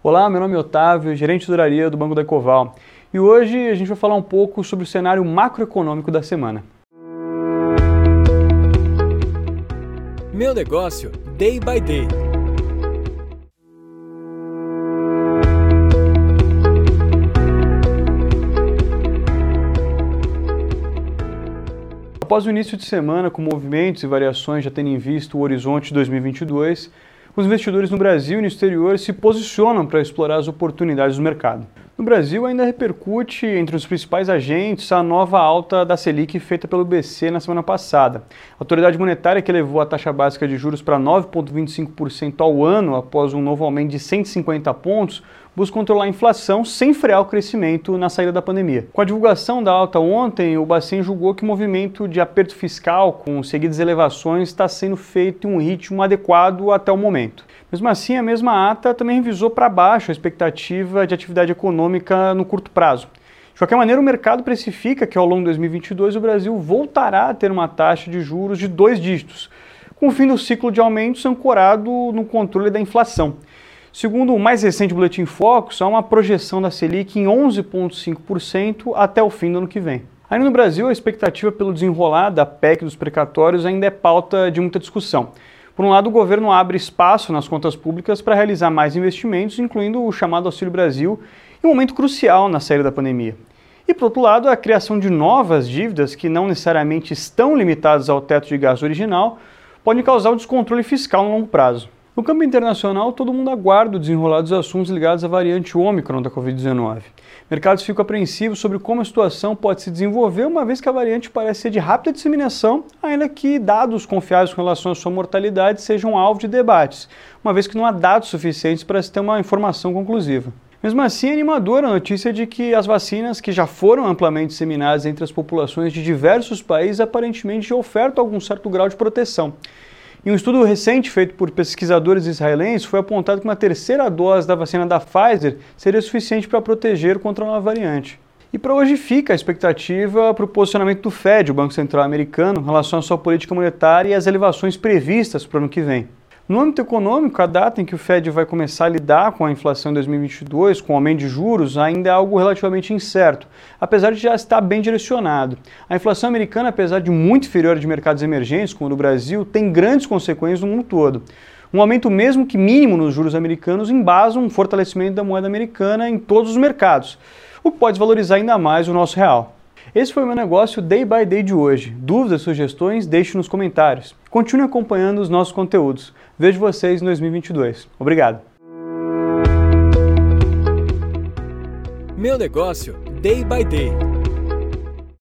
Olá, meu nome é Otávio, gerente de duraria do Banco da Ecoval. E hoje a gente vai falar um pouco sobre o cenário macroeconômico da semana. Meu negócio, day by day. Após o início de semana, com movimentos e variações já tendo em vista o horizonte de 2022, os investidores no Brasil e no exterior se posicionam para explorar as oportunidades do mercado. No Brasil, ainda repercute entre os principais agentes a nova alta da Selic feita pelo BC na semana passada. A autoridade monetária que elevou a taxa básica de juros para 9,25% ao ano após um novo aumento de 150 pontos busca controlar a inflação sem frear o crescimento na saída da pandemia. Com a divulgação da alta ontem, o Bacen julgou que o movimento de aperto fiscal com seguidas elevações está sendo feito em um ritmo adequado até o momento. Mesmo assim, a mesma ata também revisou para baixo a expectativa de atividade econômica no curto prazo. De qualquer maneira, o mercado precifica que ao longo de 2022 o Brasil voltará a ter uma taxa de juros de dois dígitos, com o fim do ciclo de aumentos ancorado no controle da inflação. Segundo o mais recente Boletim Focus, há uma projeção da Selic em 11,5% até o fim do ano que vem. Ainda no Brasil, a expectativa pelo desenrolar da PEC dos precatórios ainda é pauta de muita discussão. Por um lado, o governo abre espaço nas contas públicas para realizar mais investimentos, incluindo o chamado Auxílio Brasil, em um momento crucial na saída da pandemia. E, por outro lado, a criação de novas dívidas que não necessariamente estão limitadas ao teto de gasto original podem causar o descontrole fiscal no longo prazo. No campo internacional, todo mundo aguarda o desenrolar dos assuntos ligados à variante Ômicron da Covid-19. Mercados ficam apreensivos sobre como a situação pode se desenvolver, uma vez que a variante parece ser de rápida disseminação, ainda que dados confiáveis com relação à sua mortalidade sejam alvo de debates, uma vez que não há dados suficientes para se ter uma informação conclusiva. Mesmo assim, é animadora a notícia de que as vacinas que já foram amplamente disseminadas entre as populações de diversos países aparentemente ofertam algum certo grau de proteção. Em um estudo recente feito por pesquisadores israelenses, foi apontado que uma terceira dose da vacina da Pfizer seria suficiente para proteger contra a nova variante. E para hoje fica a expectativa para o posicionamento do Fed, o Banco Central Americano, em relação à sua política monetária e às elevações previstas para o ano que vem. No âmbito econômico, a data em que o Fed vai começar a lidar com a inflação em 2022, com o aumento de juros, ainda é algo relativamente incerto, apesar de já estar bem direcionado. A inflação americana, apesar de muito inferior de mercados emergentes, como o do Brasil, tem grandes consequências no mundo todo. Um aumento mesmo que mínimo nos juros americanos embasa um fortalecimento da moeda americana em todos os mercados, o que pode valorizar ainda mais o nosso real. Esse foi o meu negócio Day by Day de hoje. Dúvidas, sugestões, deixe nos comentários. Continue acompanhando os nossos conteúdos. Vejo vocês em 2022. Obrigado. Meu negócio Day by Day.